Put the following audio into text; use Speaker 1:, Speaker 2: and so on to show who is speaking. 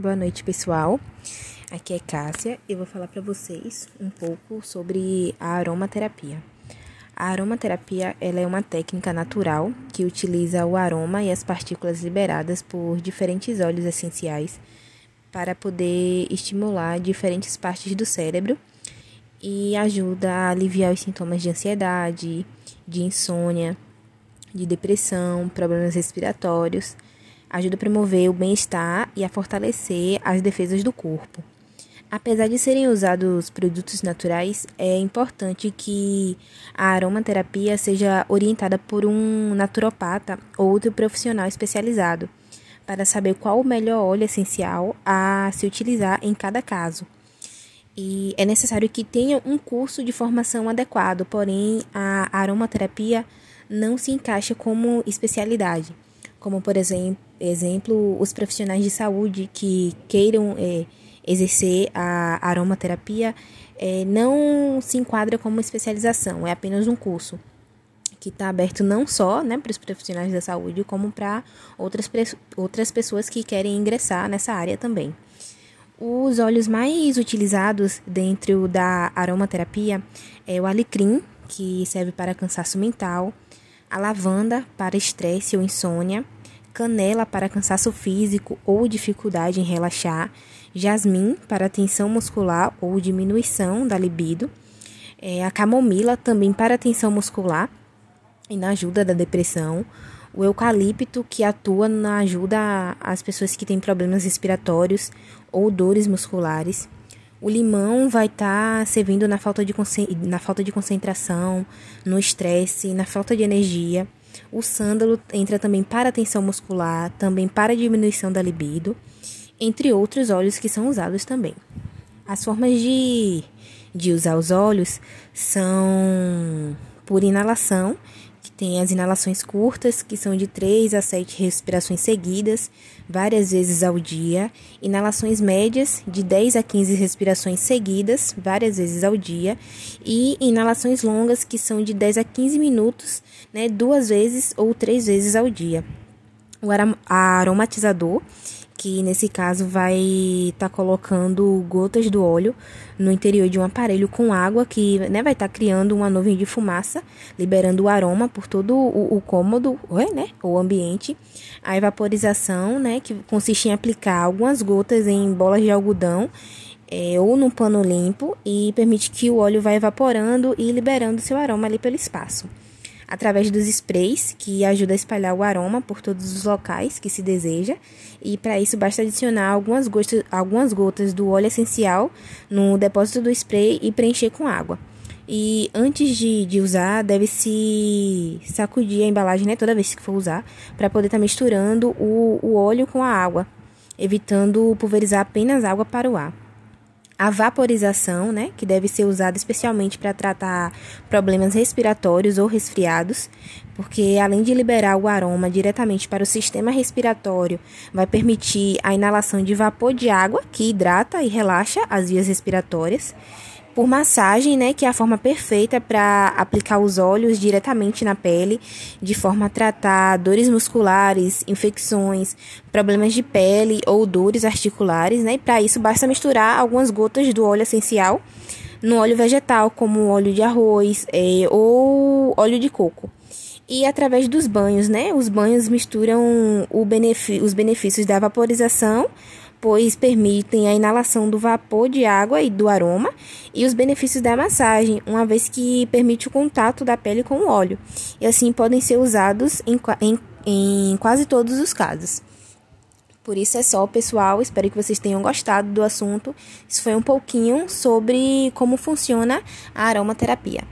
Speaker 1: Boa noite, pessoal. Aqui é Cássia e eu vou falar para vocês um pouco sobre a aromaterapia. A aromaterapia ela é uma técnica natural que utiliza o aroma e as partículas liberadas por diferentes óleos essenciais para poder estimular diferentes partes do cérebro e ajuda a aliviar os sintomas de ansiedade, de insônia, de depressão, problemas respiratórios ajuda a promover o bem-estar e a fortalecer as defesas do corpo. Apesar de serem usados produtos naturais, é importante que a aromaterapia seja orientada por um naturopata ou outro profissional especializado, para saber qual o melhor óleo essencial a se utilizar em cada caso. E é necessário que tenha um curso de formação adequado, porém a aromaterapia não se encaixa como especialidade como por exemplo, exemplo os profissionais de saúde que queiram é, exercer a aromaterapia é, não se enquadra como especialização, é apenas um curso que está aberto não só né, para os profissionais da saúde, como para outras, outras pessoas que querem ingressar nessa área também. Os óleos mais utilizados dentro da aromaterapia é o alecrim, que serve para cansaço mental, a lavanda para estresse ou insônia, canela para cansaço físico ou dificuldade em relaxar, jasmim para tensão muscular ou diminuição da libido, é, a camomila também para tensão muscular e na ajuda da depressão, o eucalipto que atua na ajuda às pessoas que têm problemas respiratórios ou dores musculares. O limão vai estar tá servindo na falta, de na falta de concentração, no estresse, na falta de energia. O sândalo entra também para tensão muscular, também para diminuição da libido, entre outros óleos que são usados também. As formas de, de usar os óleos são por inalação tem as inalações curtas, que são de 3 a 7 respirações seguidas, várias vezes ao dia. Inalações médias, de 10 a 15 respirações seguidas, várias vezes ao dia. E inalações longas, que são de 10 a 15 minutos, né, duas vezes ou três vezes ao dia. O aromatizador que nesse caso vai estar tá colocando gotas do óleo no interior de um aparelho com água que né, vai estar tá criando uma nuvem de fumaça, liberando o aroma por todo o, o cômodo, né, o ambiente. A evaporização, né, que consiste em aplicar algumas gotas em bolas de algodão é, ou num pano limpo e permite que o óleo vá evaporando e liberando seu aroma ali pelo espaço através dos sprays, que ajuda a espalhar o aroma por todos os locais que se deseja. E para isso basta adicionar algumas gotas, algumas gotas do óleo essencial no depósito do spray e preencher com água. E antes de, de usar, deve-se sacudir a embalagem né, toda vez que for usar, para poder estar tá misturando o, o óleo com a água, evitando pulverizar apenas água para o ar a vaporização, né, que deve ser usada especialmente para tratar problemas respiratórios ou resfriados, porque além de liberar o aroma diretamente para o sistema respiratório, vai permitir a inalação de vapor de água que hidrata e relaxa as vias respiratórias por massagem, né, que é a forma perfeita para aplicar os óleos diretamente na pele, de forma a tratar dores musculares, infecções, problemas de pele ou dores articulares, né? E para isso basta misturar algumas gotas do óleo essencial no óleo vegetal, como óleo de arroz é, ou óleo de coco. E através dos banhos, né? Os banhos misturam os benefícios da vaporização pois permitem a inalação do vapor de água e do aroma, e os benefícios da massagem, uma vez que permite o contato da pele com o óleo, e assim podem ser usados em, em, em quase todos os casos. Por isso é só, pessoal. Espero que vocês tenham gostado do assunto. Isso foi um pouquinho sobre como funciona a aromaterapia.